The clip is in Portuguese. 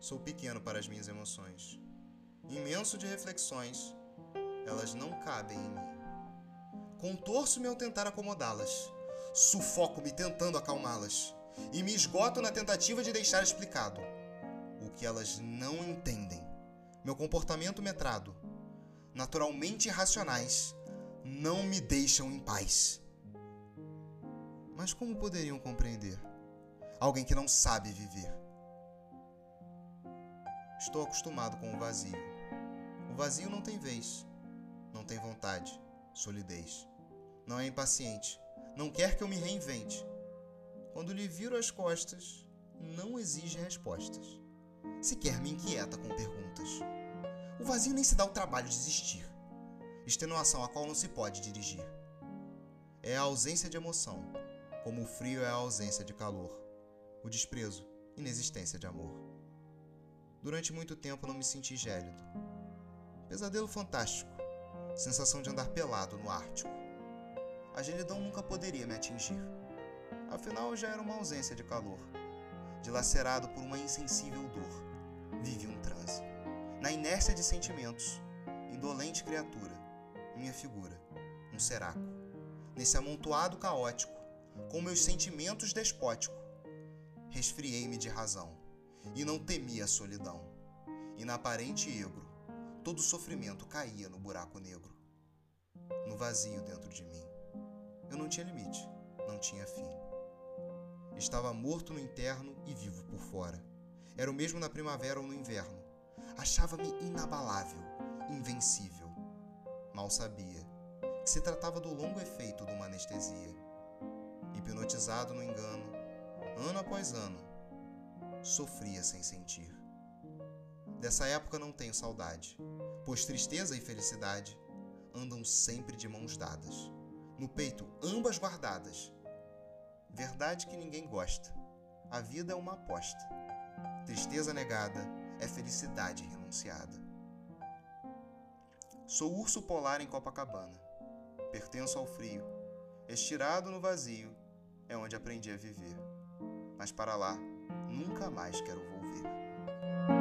Sou pequeno para as minhas emoções. Imenso de reflexões, elas não cabem em mim. Contorço-me ao tentar acomodá-las. Sufoco-me tentando acalmá-las. E me esgoto na tentativa de deixar explicado o que elas não entendem. Meu comportamento metrado, naturalmente irracionais, não me deixam em paz. Mas como poderiam compreender? Alguém que não sabe viver. Estou acostumado com o vazio. O vazio não tem vez, não tem vontade, solidez. Não é impaciente, não quer que eu me reinvente. Quando lhe viro as costas, não exige respostas. Sequer me inquieta com perguntas. O vazio nem se dá o trabalho de existir, extenuação a qual não se pode dirigir. É a ausência de emoção, como o frio é a ausência de calor, o desprezo, inexistência de amor. Durante muito tempo não me senti gélido. Pesadelo fantástico, sensação de andar pelado no Ártico. A gelidão nunca poderia me atingir. Afinal, já era uma ausência de calor, dilacerado por uma insensível dor. Vivi um transe. Na inércia de sentimentos, indolente criatura, minha figura, um seraco. Nesse amontoado caótico, com meus sentimentos despótico, resfriei-me de razão e não temia a solidão. E na aparente egro, todo sofrimento caía no buraco negro, no vazio dentro de mim. Eu não tinha limite, não tinha fim. Estava morto no interno e vivo por fora. Era o mesmo na primavera ou no inverno. Achava-me inabalável, invencível. Mal sabia que se tratava do longo efeito de uma anestesia. Hipnotizado no engano, ano após ano, sofria sem sentir. Dessa época não tenho saudade, pois tristeza e felicidade andam sempre de mãos dadas, no peito ambas guardadas. Verdade que ninguém gosta. A vida é uma aposta. Tristeza negada é felicidade renunciada. Sou urso polar em Copacabana. Pertenço ao frio. Estirado no vazio é onde aprendi a viver. Mas para lá, nunca mais quero volver.